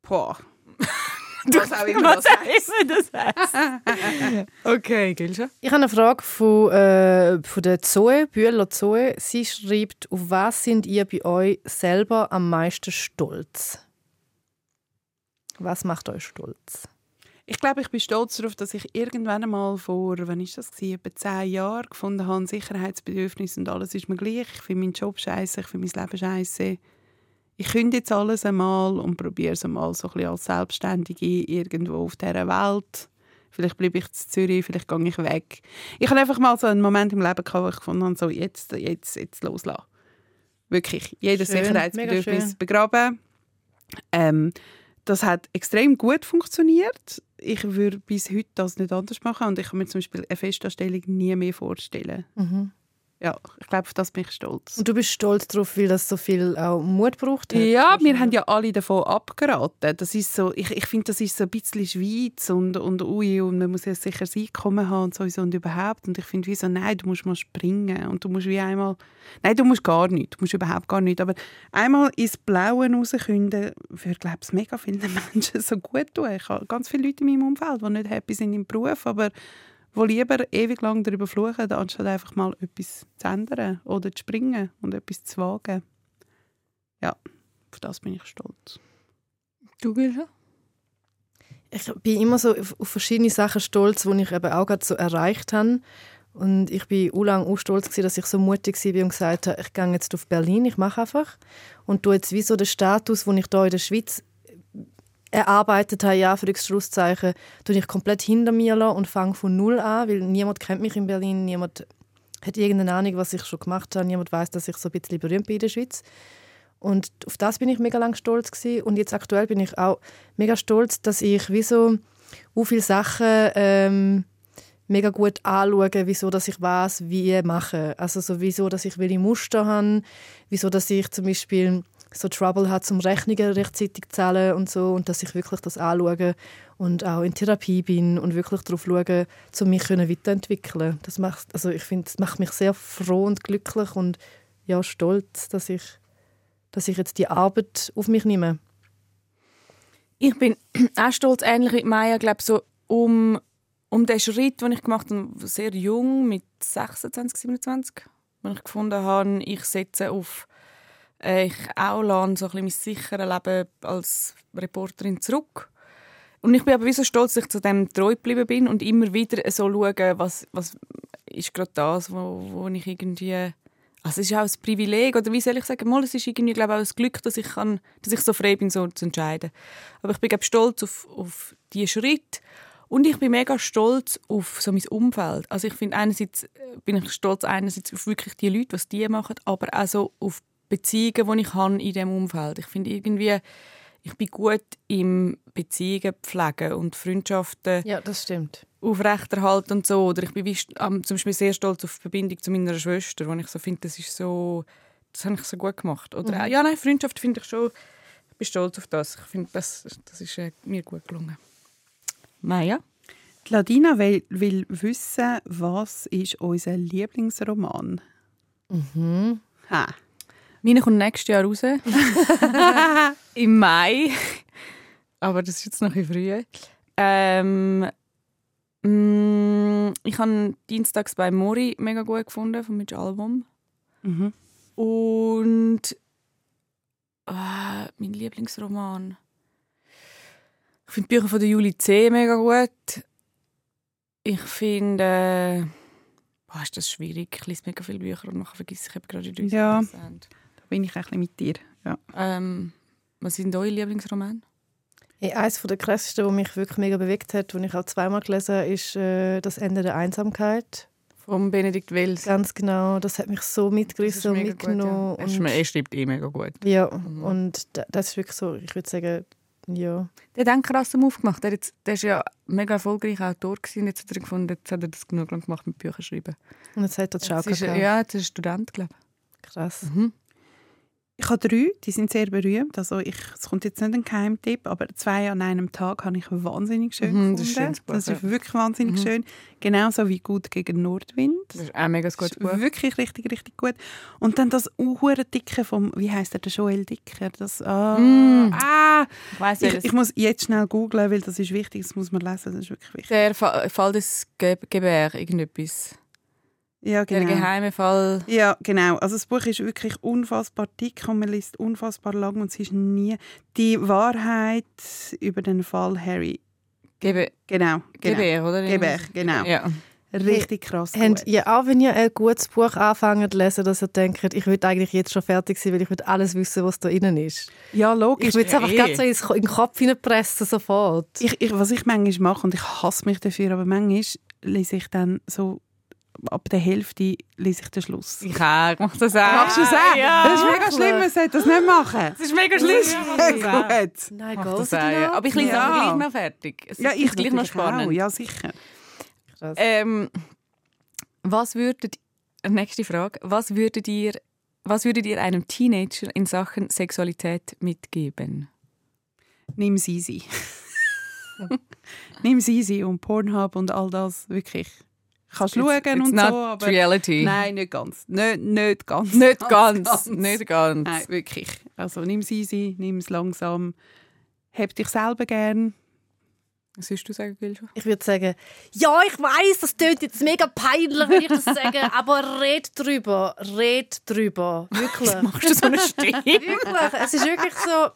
Boah. Was auch immer das immer das heisst. okay, Gilscha. Ich habe eine Frage von, äh, von der Zoe, Bühler Zoe. Sie schreibt, auf was sind ihr bei euch selber am meisten stolz? Was macht euch stolz? Ich glaube, ich bin stolz darauf, dass ich irgendwann einmal vor, wann ist das gewesen, etwa zehn Jahren gefunden habe, Sicherheitsbedürfnis und alles ist mir gleich. Ich finde meinen Job scheiße, ich finde mein Leben scheiße. Ich kündige jetzt alles einmal und probiere es einmal so ein bisschen als Selbstständige irgendwo auf dieser Welt. Vielleicht bleibe ich in Zürich, vielleicht gehe ich weg. Ich habe einfach mal so einen Moment im Leben gehabt, wo ich gefunden habe, so jetzt, jetzt, jetzt loslassen. Wirklich, jedes Schön, Sicherheitsbedürfnis begraben. Ähm, das hat extrem gut funktioniert. Ich würde bis heute das nicht anders machen und ich kann mir zum Beispiel eine Festanstellung nie mehr vorstellen. Ja, ich glaube, auf das bin ich stolz. Und du bist stolz darauf, weil das so viel auch Mut braucht hat? Ja, wir haben ja alle davon abgeraten. Das ist so, ich, ich finde, das ist so ein bisschen Schweiz und, und ui, und man muss ja sicher ein Einkommen haben und sowieso und überhaupt. Und ich finde wie so, nein, du musst mal springen und du musst wie einmal, nein, du musst gar nicht, du musst überhaupt gar nicht, aber einmal ins Blaue rauskünden, würde, glaube ich, mega vielen Menschen so gut tun. Ich habe ganz viele Leute in meinem Umfeld, die nicht happy sind im Beruf, aber die lieber ewig lang darüber fluchen, anstatt einfach mal etwas zu ändern oder zu springen und etwas zu wagen. Ja, auf das bin ich stolz. Du, Gilscha? Ich bin immer so auf, verschiedene Sachen stolz, die ich eben auch gerade so erreicht habe. Und ich bin auch lange auch stolz, gewesen, dass ich so mutig war und gesagt habe, ich gehe jetzt auf Berlin, ich mache einfach. Und tu jetzt wie so den Status, den ich hier in der Schweiz erarbeitet habe, ja, für das Schlusszeichen, tue ich komplett hinter mir und fange von Null an, weil niemand kennt mich in Berlin, niemand hat irgendeine Ahnung, was ich schon gemacht habe, niemand weiß, dass ich so ein bisschen berühmt bin in der Schweiz. Und auf das bin ich mega lang stolz gewesen. und jetzt aktuell bin ich auch mega stolz, dass ich wie so viele Sachen ähm, mega gut anschaue, wieso dass ich was wie mache. Also so wieso, dass ich welche Muster habe, wieso, dass ich zum Beispiel so Trouble habe, zum Rechnungen rechtzeitig zu zahlen und so und dass ich wirklich das anschaue und auch in Therapie bin und wirklich darauf schaue, um mich weiterentwickeln. Das macht, also ich finde, das macht mich sehr froh und glücklich und ja stolz, dass ich, dass ich jetzt die Arbeit auf mich nehme. Ich bin auch stolz, ähnlich wie Maya, glaube so um, um den Schritt, den ich gemacht habe, sehr jung, mit 26, 27, wo ich gefunden habe, ich setze auf äh, ich auch so ein bisschen mein sicheres Leben als Reporterin zurück. Und ich bin aber wie so stolz, dass ich zu dem treu geblieben bin und immer wieder so schaue, was, was ist gerade das, wo, wo ich irgendwie... Also es ist auch ein Privileg, oder wie soll ich sagen, mal, es ist irgendwie, glaube ich, auch ein Glück, dass ich, kann, dass ich so frei bin, so zu entscheiden. Aber ich bin glaube stolz auf, auf diese Schritte und ich bin mega stolz auf so mein Umfeld. Also ich finde einerseits äh, bin ich stolz einerseits auf wirklich die Leute, was die machen, aber auch so auf Beziehungen, die ich habe in diesem Umfeld. Ich finde irgendwie, ich bin gut im Beziehungen pflegen und Freundschaften Ja, das stimmt. aufrechterhalten und so. Oder ich bin ähm, zum Beispiel sehr stolz auf die Verbindung zu meiner Schwester, wo ich so finde, das ist so, das habe ich so gut gemacht. Oder auch- ja, nein, Freundschaft finde ich schon, ich bin stolz auf das. Ich finde, das, das ist äh, mir gut gelungen. Maya? Die Ladina will, will wissen, was ist unser Lieblingsroman? Mhm. Ha. Meine kommt nächstes Jahr raus. Im Mai. Aber das ist jetzt noch ein bisschen früh. Ähm, mm, ich habe Dienstags bei Mori mega gut gefunden, von Mitch Album. Mhm. Und ah, mein Lieblingsroman. Ich finde die Bücher von der Julie C. mega gut. Ich finde. Äh, boah, ist das schwierig. Ich lese mega viele Bücher und nachher vergesse ich eben gerade die Ja. Bin ich ein bisschen mit dir. Ja. Ähm, was sind eure Lieblingsromane? Ja, eines der krassesten, das mich wirklich mega bewegt hat, und ich auch zweimal gelesen habe, ist äh, «Das Ende der Einsamkeit». Von Benedikt Wells. Ganz genau, das hat mich so mitgerissen und mitgenommen. Gut, ja. und, Er schreibt eh mega gut. ja, Mhm. und da- das ist wirklich so, ich würde sagen, ja. Der hat einen krassen Move gemacht. Der, hat jetzt, der ist ja mega erfolgreicher Autor gewesen, jetzt hat er gefunden, jetzt hat er das genug lang gemacht mit Büchern schreiben. Und jetzt hat er die Schau Jetzt ist, er- gehabt. ja, jetzt ist er Student, glaube Krass. ich. Mhm. Ich habe drei, die sind sehr berühmt. Also ich, es kommt jetzt nicht ein Geheimtipp, aber zwei an einem Tag habe ich wahnsinnig schön Mhm, das ist gefunden. schönes Buch, das ist wirklich wahnsinnig Mhm. schön. Genauso wie «Gut gegen Nordwind». Das ist auch ein mega gutes ist Buch. Wirklich richtig, richtig gut. Und dann das uhure dicke vom, wie heißt der, der Joel Dicker? Das, ah, Mm. ah, Ich weiss ich, ich muss jetzt schnell googlen, weil das ist wichtig, das muss man lesen, das ist wirklich wichtig. Der Fa Fall des Ge Gebär, irgendetwas. Ja, Der genau. geheime Fall. Ja, genau. Also das Buch ist wirklich unfassbar dick und man liest unfassbar lang und es ist nie die Wahrheit über den Fall Harry. Gebe Genau, genau. Gebär, oder? Gebär, genau. Ja. Richtig krass Habt gut. ihr auch, wenn ihr ein gutes Buch anfangt zu lesen, dass ihr denkt, ich würde eigentlich jetzt schon fertig sein, weil ich würde alles wissen, was da drin ist? Ja, logisch. Ich würde es einfach eh. ganz so ins- in den Kopf hineinpressen, sofort. ich, ich, was ich manchmal mache, und ich hasse mich dafür, aber manchmal lese ich dann so, ab der Hälfte lese ich den Schluss. Ich auch, ich mach das auch. Machst du das auch? Ja. Das ist mega schlimm, man sollte das nicht machen. Das ist mega schlimm. Sehr gut. Nein, Mach das auch, ja. Aber ich lese Ja. aber gleich noch fertig. Es Ja, ist ich gleich noch spannend. Auch. Ja, sicher. Ähm, was würdet nächste Frage, was würdet ihr was würdet ihr einem Teenager in Sachen Sexualität mitgeben? Nimm's easy. Nimm's easy und Pornhub und all das, wirklich. Kannst schauen It's und so, aber... reality. Nein, nicht ganz. Nicht, nicht ganz. Nicht Ganz, ganz, nicht ganz. Nein, wirklich. Also nimm's easy, nimm's langsam. Hab dich selber gern. Was würdest du sagen, Gilscha? Ich würde sagen, ja, ich weiß, das klingt jetzt mega peinlich, wenn ich das sage, aber red drüber, red drüber, wirklich. Machst du so eine Stimme? Wirklich, es ist wirklich so,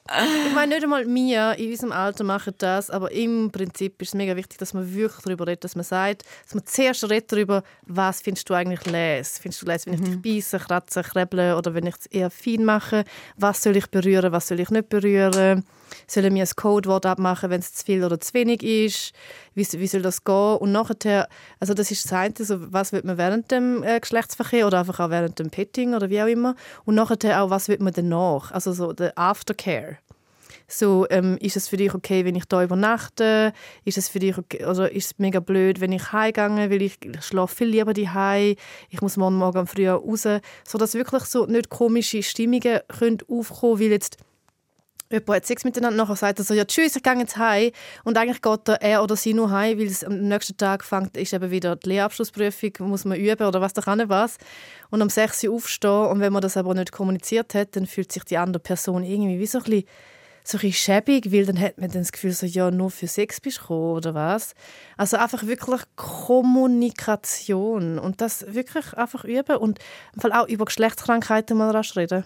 ich meine, nicht einmal wir in unserem Alter machen das, aber im Prinzip ist es mega wichtig, dass man wirklich darüber redet, dass man sagt, dass man zuerst redet darüber, was findest du eigentlich les? Findest du les, wenn ich dich beiße, kratze, kreble oder wenn ich es eher fein mache? Was soll ich berühren, was soll ich nicht berühren? Sollen wir ein Codewort abmachen, wenn es zu viel oder zu wenig ist? Wie, wie soll das gehen? Und nachher, also das ist das eine, so, was wird man während dem äh, Geschlechtsverkehr oder einfach auch während dem Petting oder wie auch immer. Und nachher auch, was wird man danach? Also so der Aftercare. So, ähm, ist es für dich okay, wenn ich da übernachte? Ist es für dich okay, oder ist es mega blöd, wenn ich heimgehe, weil ich, ich schlafe viel lieber die Ich muss morgen morgen früh raus, so dass wirklich so nicht komische Stimmungen können aufkommen, weil jetzt jemand hat Sex miteinander, nachher sagt er so, ja tschüss, ich gehe jetzt heim und eigentlich geht er, er oder sie nur heim, weil es am nächsten Tag fängt, ist eben wieder die Lehrabschlussprüfung, muss man üben oder was da kann was und um 6 Uhr aufstehen und wenn man das aber nicht kommuniziert hat, dann fühlt sich die andere Person irgendwie wie so ein bisschen, so schäbig, weil dann hat man dann das Gefühl so, ja, nur für Sex bist du gekommen, oder was? Also einfach wirklich Kommunikation und das wirklich einfach üben und im Fall auch über Geschlechtskrankheiten mal rasch reden.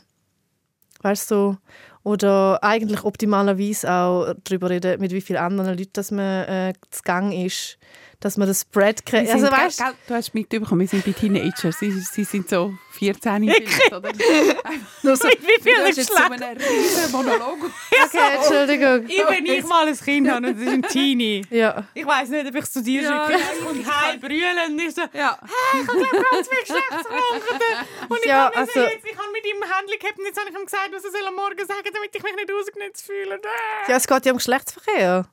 Weißt du, oder eigentlich optimalerweise auch darüber reden, mit wie vielen anderen Leuten dass man äh, zu Gang ist, dass man das Spread kriegt. Also, weißt, gell, du hast mitbekommen, wir sind bei Teenagers. Sie, sie sind so 14 vielleicht, oder? Nur so, wie hast jetzt so einen riesen Monolog. okay, Entschuldigung. Ich, wenn ich mal ein Kind habe und das ist ein Teenie. Ja. Ich weiß nicht, ob ich zu dir Ja, schicke. Ich komme heim, brüllen und ich so, Ja. ganz viel Geschlechtskrankheiten. Und ich Ja, habe so also- jetzt, ich habe mit ihm Handy gehabt und jetzt habe ich ihm gesagt, was er soll am Morgen sagen damit ich mich nicht ausgenutzt fühle. ja, es geht ja um Geschlechtsverkehr.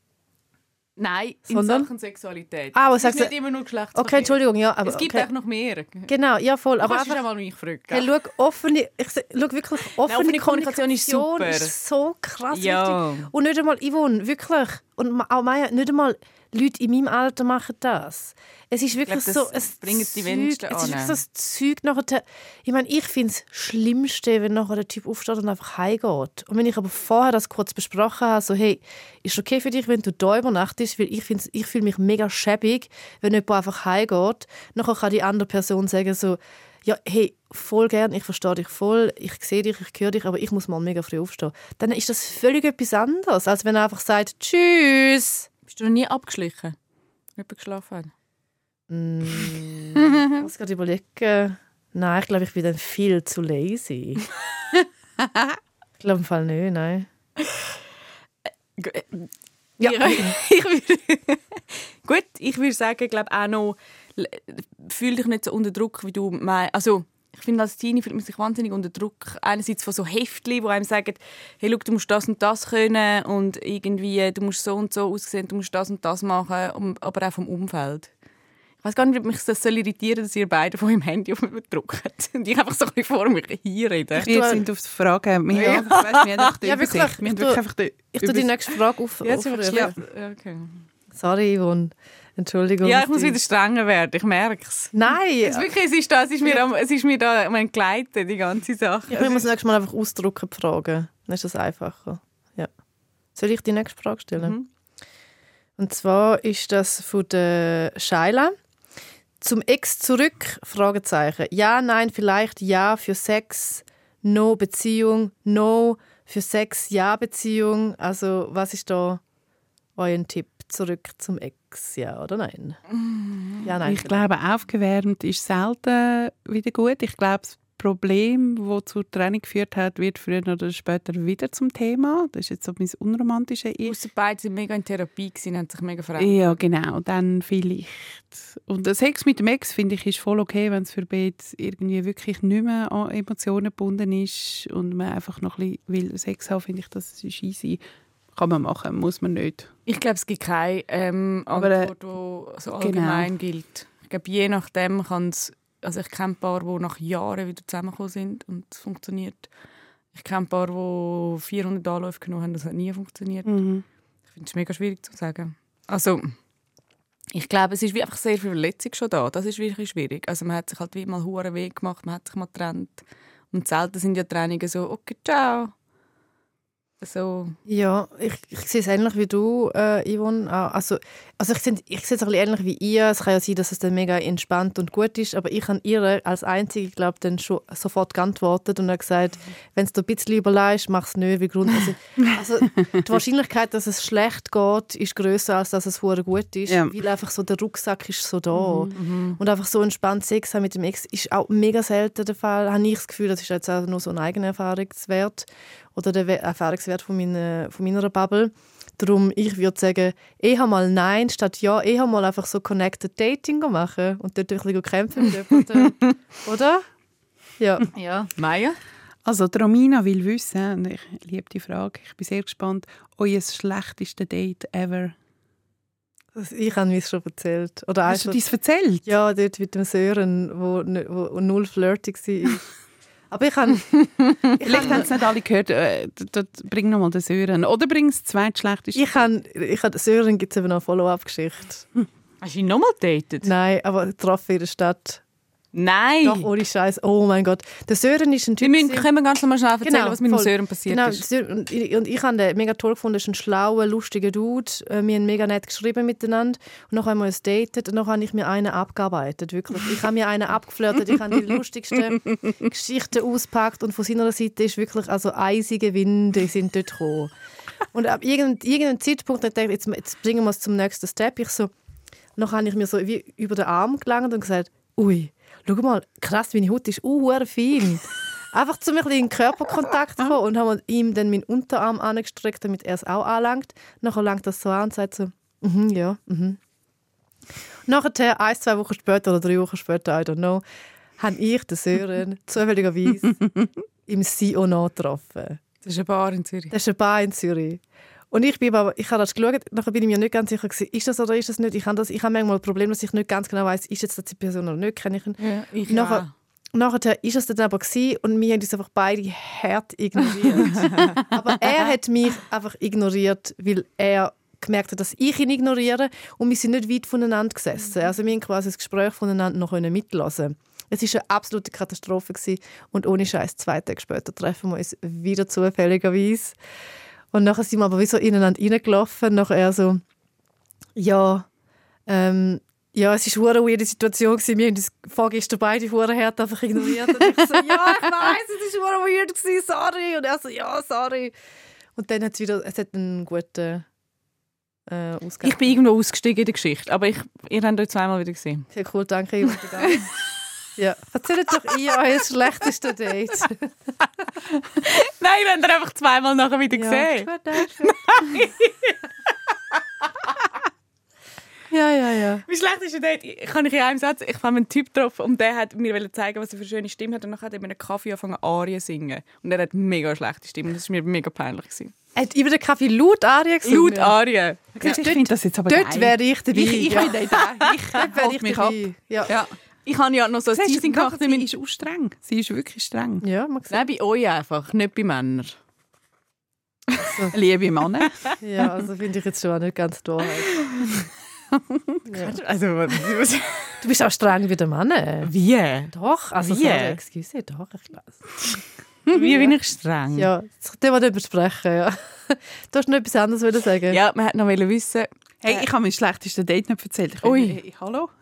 Nein, Sondern? in Sachen Sexualität. Ah, was es ist sagst du? nicht immer nur Geschlechtsverkehr. Okay, Entschuldigung, ja, aber Es gibt okay. auch noch mehr. Genau, ja voll. Du Aber kannst einfach, mal mich fragen. hey, schau, offene, ich schau wirklich, offene, offene Kommunikation ist super. ist so krass Ja. wichtig. Und nicht einmal Yvonne, wirklich. Und auch Maya, nicht einmal Leute in meinem Alter machen das. Es ist wirklich das so ein Zeug, Es ist wirklich so ein Zeug nachher. Ich meine, ich finde es Schlimmste, wenn nachher der Typ aufsteht und einfach heimgeht. Und wenn ich aber vorher das kurz besprochen habe, so hey, ist okay für dich, wenn du da übernachtest, weil ich, find's- ich fühle mich mega schäbig, wenn jemand einfach heimgeht. Nachher kann die andere Person sagen so, ja, hey, voll gern, ich verstehe dich voll, ich sehe dich, ich höre dich, aber ich muss mal mega früh aufstehen. Dann ist das völlig etwas anderes, als wenn er einfach sagt, tschüss. Bist du noch nie abgeschlichen? Jemand geschlafen hat? Mm, ich muss gerade überlegen. Nein, ich glaube, ich bin dann viel zu lazy. ich glaube im Fall nicht, nein. Ja, ich würde, gut, ich würde sagen, glaube auch noch, fühl dich nicht so unter Druck, wie du meinst. Also, ich finde, als Teenie fühlt man sich wahnsinnig unter Druck. Einerseits von so Heftchen, die einem sagen, hey, schau, du musst das und das können und irgendwie, du musst so und so aussehen, du musst das und das machen, um- aber auch vom Umfeld. Ich weiß gar nicht, ob mich das soll irritieren dass ihr beide von eurem Handy auf mich drückt und ich einfach so ein bisschen vor mich hinrede. Wir sind auf die Frage. Wir, ja. ich weiss, wir haben einfach die Ja, wirklich. Übersicht. Wir haben Ich Ich tue die nächste Frage auf. Ja, schlecht. Ja, okay. Sorry, Yvonne. Entschuldigung. ja, ich muss wieder strenger werden, ich merke es. Nein! Es ist wirklich, es ist, da, es ist mir, am- es ist mir da entgleitet, die ganze Sache. Ich muss nächstes Mal einfach ausdrucken, Fragen. Dann ist das einfacher. Ja. Soll ich die nächste Frage stellen? Mhm. Und zwar ist das von der Shaila. Zum Ex zurück? Fragezeichen. Ja, nein, vielleicht ja für Sex, no Beziehung, no für Sex, ja Beziehung. Also was ist da euer Tipp? Zurück zum Ex, ja oder nein? Ja, nein. Ich glaube, aufgewärmt ist selten wieder gut. Ich glaube, das Problem, das zur Trennung geführt hat, wird früher oder später wieder zum Thema. Das ist jetzt so mein unromantisches Ich. Ausser beide sind mega in Therapie gewesen, haben sich mega verändert. Ja, genau, dann vielleicht. Und Sex mit dem Ex, finde ich, ist voll okay, wenn es für beide irgendwie wirklich nicht mehr an Emotionen gebunden ist und man einfach noch ein bisschen will Sex haben, finde ich, das ist easy. Kann man machen, muss man nicht. Ich glaube, es gibt keine ähm, Aber, äh, Antwort, die so allgemein gilt. Ich glaube, je nachdem kann es... Also ich kenne ein paar, die nach Jahren wieder zusammengekommen sind und es funktioniert. Ich kenne ein paar, die 400 Anläufe genommen haben, das hat nie funktioniert. Mhm. Ich finde es mega schwierig zu sagen. Also, ich glaube, es ist wie einfach sehr viel Verletzung schon da. Das ist wirklich schwierig. Also man hat sich halt wie mal hure Weg gemacht, man hat sich mal getrennt. Und selten sind ja Trennungen so, okay, ciao. So, Ja, ich, ich sehe es ähnlich wie du, äh, Yvonne. Auch. Also, also ich, sehe- ich sehe es ein bisschen ähnlich wie ihr. Es kann ja sein, dass es dann mega entspannt und gut ist, aber ich habe ihr als Einzige, glaube dann schon sofort geantwortet und habe gesagt, wenn es dir ein bisschen überlegst, mach es nicht. Weil Grund, also, also die Wahrscheinlichkeit, dass es schlecht geht, ist größer als dass es hure gut ist, Ja. weil einfach so der Rucksack ist so da. Und einfach so entspannt Sex haben mit dem Ex ist auch mega selten der Fall. Habe ich das Gefühl, das ist jetzt auch nur so ein eigener Erfahrungswert oder der We- Erfahrungswert von meiner, von meiner Bubble. Darum, ich würde sagen, eher mal nein, statt ja, eher mal einfach so Connected Dating machen und dort ein bisschen kämpfen mit jemandem. Oder? Ja. ja. Maya? Also, die Romina will wissen, und ich liebe die Frage, ich bin sehr gespannt, euer schlechteste Date ever. Ich habe mir schon erzählt. Oder Hast du das erzählt? ja, dort mit dem Sören, wo, wo, wo null flirty war. Aber ich habe... Vielleicht haben es nicht alle gehört. Äh, d- d- bring nochmal den Sören. Oder bring das zweitschlechteste. Ich habe, ich Sören gibt es eben noch eine Follow-up-Geschichte. Hast du ihn nochmal datet? Nein, aber getroffen in der Stadt. Nein! Doch, ohne Scheiß. Oh mein Gott. Der Sören ist ein Wir Typ. müssen, gewesen- können wir ganz normal schnell erzählen, Genau, was mit dem voll. Sören passiert genau, ist. Und ich, und ich habe den mega toll gefunden. Er ist ein schlauer, lustiger Dude. Äh, Wir haben mega nett geschrieben miteinander. Und dann haben wir uns datet und dann habe ich mir einen abgearbeitet. Wirklich. Ich habe mir einen abgeflirtet. Ich habe die lustigsten Geschichten auspackt. Und von seiner Seite ist wirklich also eisige Winde sind dort gekommen. Und ab irgendeinem, irgendeinem Zeitpunkt habe ich gedacht, jetzt, jetzt bringen wir es zum nächsten Step. Ich so, dann habe ich mir so wie über den Arm gelangt und gesagt, ui, schau mal, krass, meine Haut ist uh, fein. Einfach zu mir ein in Körperkontakt kommen und haben ihm dann meinen Unterarm angestreckt, damit er es auch anlangt. Nachher langt das so an und sagt so, mhm, ja, mhm. Nachher, ein, zwei Wochen später oder drei Wochen später, I don't know, habe ich den Sören zufälligerweise im Sion getroffen. Das ist eine Bar in Zürich. Das ist eine Bar in Zürich. Und ich, bin aber, ich habe das geschaut, nachher bin ich mir nicht ganz sicher gewesen, ist das oder ist das nicht. Ich habe, das, ich habe manchmal ein Problem, dass ich nicht ganz genau weiß, ist jetzt das die Person oder nicht. Kenne ich ihn. Ja, ich Nachher, nachher ist es dann aber gewesen, und wir haben uns einfach beide hart ignoriert. aber er hat mich einfach ignoriert, weil er gemerkt hat, dass ich ihn ignoriere und wir sind nicht weit voneinander gesessen. Also wir haben quasi das Gespräch voneinander noch mitlassen. Es war eine absolute Katastrophe gewesen. und ohne Scheiß zwei Tage später treffen wir uns wieder zufälligerweise. Und nachher sind wir aber wie so ineinander reingelaufen. Nachher er so, ja, ähm, ja, es war eine weirde Situation. Gewesen. Wir haben uns vorgestern beide hart einfach ignoriert. Und ich so, ja, ich weiß, es war weird, gewesen, sorry. Und er so, ja, sorry. Und dann hat es wieder, es hat einen guten äh, Ausgang. Ich bin irgendwo ausgestiegen in der Geschichte, aber ich, ihr habt euch zweimal wieder gesehen. Sehr cool, danke. Ja, erzählt doch ihr euer schlechtestes Date. Nein, wir haben einfach zweimal nachher wieder Ja, gesehen. gut, ja, ja, ja, ja. Wie schlecht ist ein Date? Ich kann ich in einem Satz. Ich habe einen Typ getroffen und der hat mir zeigen, was er für eine schöne Stimme hat. Und dann hat er mit einem Kaffee angefangen, Arien zu singen. Und er hat mega schlechte Stimme. Das war mir mega peinlich. Gewesen. Er hat über den Kaffee laut Arien gesungen. Laut Arien. Ich finde das jetzt aber Dort wäre ich dabei. Ich, ich ja. bin da. Ich halte ich mich ab. dabei. Ja. Ja. Ich habe ja noch so ein Teasing gemacht. sie ist auch streng. Sie ist wirklich streng. ja, man sieht. Nein, bei euch einfach, nicht bei Männern. Liebe Männer. Ja, also finde ich jetzt schon auch nicht ganz Wahrheit. ja. Also, Du bist auch streng wie der Mann. äh. wie? Doch, also Wie? sorry, excuse, doch, ich glaube. Wie bin ich streng? Ja, das können wir nicht besprechen, ja. Du hast noch etwas anderes wollen sagen. Ja, man hätte noch wollen wissen. Hey, ich habe mein schlechtestes Date nicht erzählt. Ich Ui. Hey, hallo?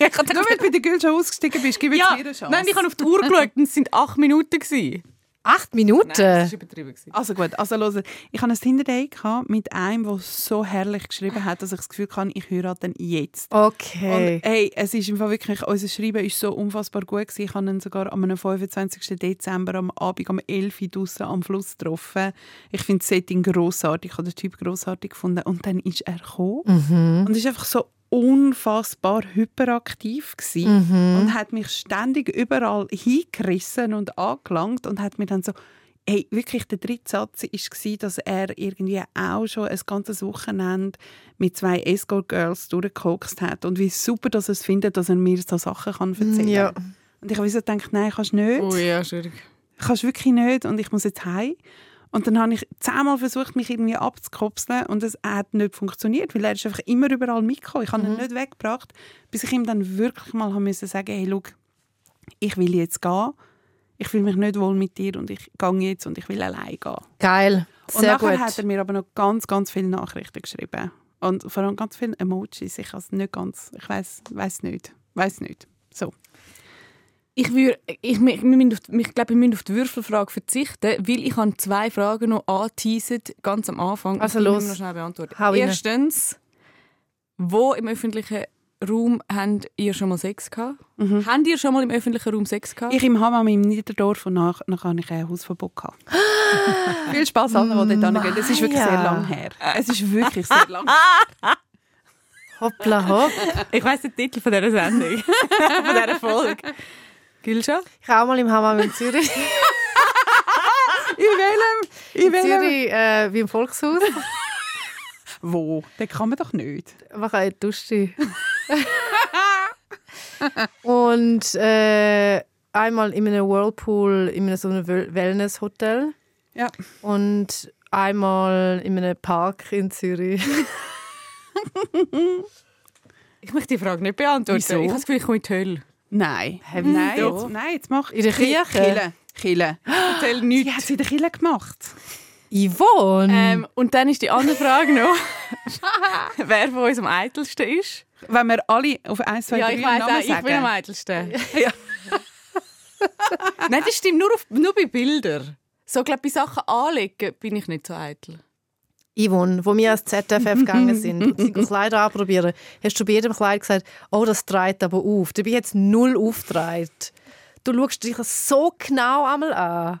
Ich habe Nur weil du bei der Gül schon ausgestiegen bist, gib jetzt ja, mir eine Chance. nein, ich habe auf die Uhr geschaut und es sind acht Minuten. Gewesen. Acht Minuten? Nein, das war übertrieben. Gewesen. Also gut, also hören. Ich hatte ein Tinder-Date gehabt mit einem, der so herrlich geschrieben hat, dass ich das Gefühl hatte, ich heirate ihn jetzt. Okay. Und hey, es ist im Fall wirklich, unser Schreiben ist so unfassbar gut gewesen. Ich habe ihn sogar am 25. Dezember am Abend um 11 Uhr draussen am Fluss getroffen. Ich finde das Setting grossartig, ich habe den Typ grossartig gefunden. Und dann ist er gekommen Mhm. und ist einfach so unfassbar hyperaktiv gewesen Mhm. und hat mich ständig überall hingerissen und angelangt und hat mir dann so Hey, wirklich, der dritte Satz war, dass er irgendwie auch schon ein ganzes Wochenende mit zwei Escort-Girls durchgekokst hat und wie super, dass er es findet, dass er mir so Sachen kann erzählen kann. Ja. Und ich habe so gedacht, nein, kannst du nicht. Oh ja, schwierig. Kannst wirklich nicht und ich muss jetzt heim. Und dann habe ich zehnmal versucht, mich irgendwie abzukopseln und es hat nicht funktioniert, weil er ist einfach immer überall mitgekommen. Ich habe ihn nicht weggebracht, bis ich ihm dann wirklich mal haben müssen sagen, hey, schau, ich will jetzt gehen. Ich fühle mich nicht wohl mit dir und ich gehe jetzt und ich will allein gehen. Geil. Und Sehr nachher gut. hat er mir aber noch ganz, ganz viele Nachrichten geschrieben. Und vor allem ganz viele Emojis. Ich also nicht ganz, ich weiß weiß nicht. Weiß nicht. So. Ich, würde, ich, auf, ich glaube, wir müssen auf die Würfelfrage verzichten, weil ich habe zwei Fragen noch angeteasert, ganz am Anfang. Also los. noch schnell beantworten. Hau. Erstens, wo im öffentlichen Raum habt ihr schon mal Sex gehabt? Habt ihr schon mal im öffentlichen Raum Sex gehabt? Ich im Hammam im Niederdorf und nach, nachher habe ich ein Hausverbot gehabt. Viel Spaß allen, die dort hingehen. Es ist wirklich sehr lang her. Es ist wirklich sehr lang Hoppla hopp. Ich weiss den Titel von dieser Sendung, von dieser Folge. Gülscha? Ich war auch mal im Hammam in Zürich. In welchem? In In welchem? Zürich, äh, wie im Volkshaus. Wo? Den kann man doch nicht. Man kann in die Dusche. Und äh, einmal in einem Whirlpool, in einem so einem Wel- Wellness-Hotel. Ja. Und einmal in einem Park in Zürich. Ich möchte die Frage nicht beantworten. Wieso? Ich habe das Gefühl, ich komme in die Hölle. Nein. Hä, Nein, wieso? jetzt, nein, jetzt mach In der Kirche? Kille. Kille. Erzähl Die nichts. hat es in der Kille gemacht. Yvonne! Ähm, und dann ist die andere Frage noch, wer von uns am eitelsten ist. Wenn wir alle auf 1, 2, 3 ja, ich weiss Namen auch, ich bin am sagen. eitelsten. Ja. Nein, das stimmt nur, auf, nur bei Bildern. So, glaub, bei Sachen anlegen bin ich nicht so eitel. Yvonne, wo wir als ZFF gegangen sind und sie Kleider anprobieren, hast du bei jedem Kleid gesagt, oh, das trägt aber auf. Dabei hat es null aufgetragen. Du schaust dich so genau einmal an.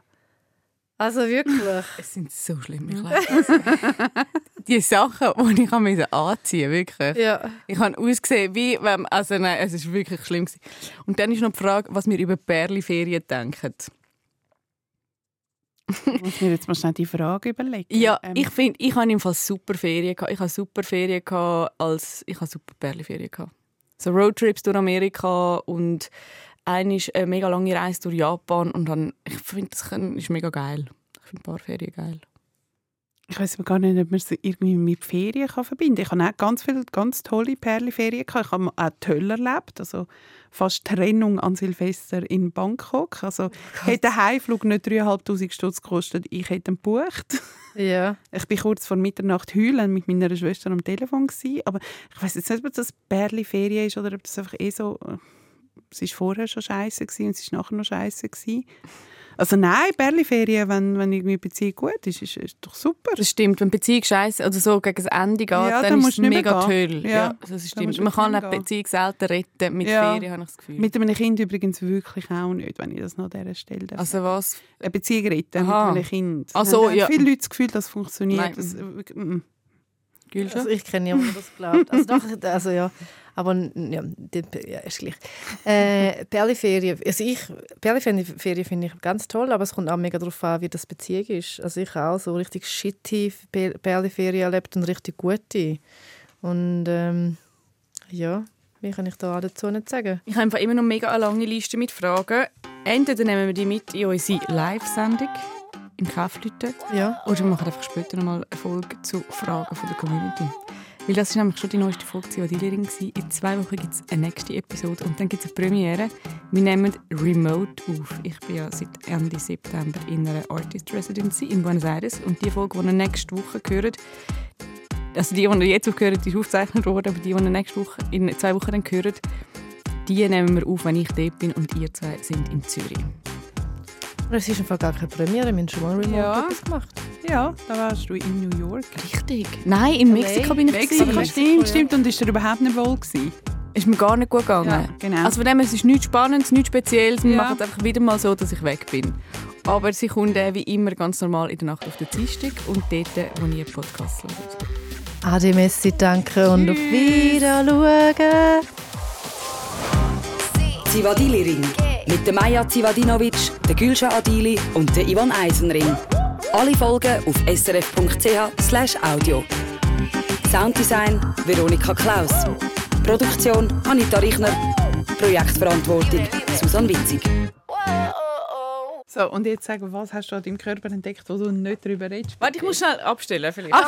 Also wirklich. Es sind so schlimme Kleider. die Sachen, die ich anziehen musste, wirklich. ja. Ich habe ausgesehen wie, wenn, also nein, es ist wirklich schlimm gewesen. Und dann ist noch die Frage, was wir über Berli-Ferien denken. Ich muss mir jetzt mal schnell die Frage überlegen. Ja, Ähm, ich finde, ich habe im Fall super Ferien gehabt. Ich habe super Ferien gehabt, als ich habe super Berli-Ferien gehabt. So Roadtrips durch Amerika und eine ist eine mega lange Reise durch Japan und dann, ich finde, das ist mega geil. Ich finde ein paar Ferien geil. Ich weiß gar nicht, ob man es irgendwie mit Ferien kann verbinden kann. Ich habe auch ganz viele ganz tolle Perli-Ferien gehabt. Ich habe auch die Hölle erlebt, also fast Trennung an Silvester in Bangkok. Also hätte der Heimflug nicht 3'500 Stutz gekostet, ich hätte ihn gebucht. Ja. Ich bin kurz vor Mitternacht heulen mit meiner Schwester am Telefon gewesen, aber ich weiß jetzt nicht, ob das Perli-Ferien ist oder ob das einfach eh so... äh, Es war vorher schon scheiße und es ist nachher noch scheiße. Also nein, Perli-Ferien, wenn, wenn irgendwie die Beziehung gut ist, ist, ist doch super. Das stimmt, wenn Beziehung scheiße oder so gegen das Ende geht, Ja, dann, dann ist es du nicht mehr mega toll. Ja, Ja, das stimmt. Man kann eine. Beziehung selten retten mit Ja. Ferien, habe ich das Gefühl. Mit einem Kind übrigens wirklich auch nicht, wenn ich das noch an dieser Stelle darf. also was? Eine Beziehung retten Aha. mit einem Kind. Ach so, Haben- haben ja. Viele Leute das Gefühl, das funktioniert. Nein. Das, äh, mm. Also ich kenne niemanden, der das glaubt. Also, doch, also ja, aber ja, ja ist gleich. Äh, Perliferien, also ich, Perliferien finde ich ganz toll, aber es kommt auch mega darauf an, wie das Beziehung ist. Also ich habe auch so richtig shitty Per- Perliferien erlebt und richtig gute. Und ähm, ja, wie kann ich da dazu nicht sagen? Ich habe einfach immer noch mega eine lange Liste mit Fragen. Entweder nehmen wir die mit in unsere Live-Sendung im Kaufleuten Ja. oder wir machen einfach später nochmal eine Folge zu Fragen von der Community. Weil das ist nämlich schon die neueste Folge von Dealerin. In zwei Wochen gibt es eine nächste Episode und dann gibt es eine Premiere. Wir nehmen Remote auf. Ich bin ja seit Ende September in einer Artist Residency in Buenos Aires und die Folge, die ihr nächste Woche hört, also die, die ihr jetzt aufgehört, ist aufgezeichnet worden, aber die, die ihr nächste Woche, in zwei Wochen dann hört, die nehmen wir auf, wenn ich dort bin und ihr zwei sind in Zürich. Aber es ist einfach gar keine Premiere, wir haben schon mal Remote Ja. etwas gemacht. Ja, da warst du in New York. Richtig. Nein, in Mexiko bin ich. Mexiko, gewesen. stimmt, stimmt. Und ist dir überhaupt nicht wohl gewesen? Ist mir gar nicht gut gegangen. Ja, genau. Also von dem her, es ist nichts Spannendes, nichts Spezielles. Wir Ja. machen es einfach wieder mal so, dass ich weg bin. Aber sie kommt äh, wie immer ganz normal in der Nacht auf den Dienstag und dort, äh, wo ihr Podcast hört. Ade Messi, danke und auf Wiederschauen. Zivadili-Ring. Mit der Maja Zivadinovic, der Gülscha Adili und der Ivan Eisenring. Alle Folgen auf srf.ch audio. Sounddesign Veronika Klaus. Produktion Anita Richner. Projektverantwortung Susanne Witzig. So, und jetzt sagen, was hast du an deinem Körper entdeckt, wo du nicht darüber redest? Warte, ich muss schnell abstellen vielleicht.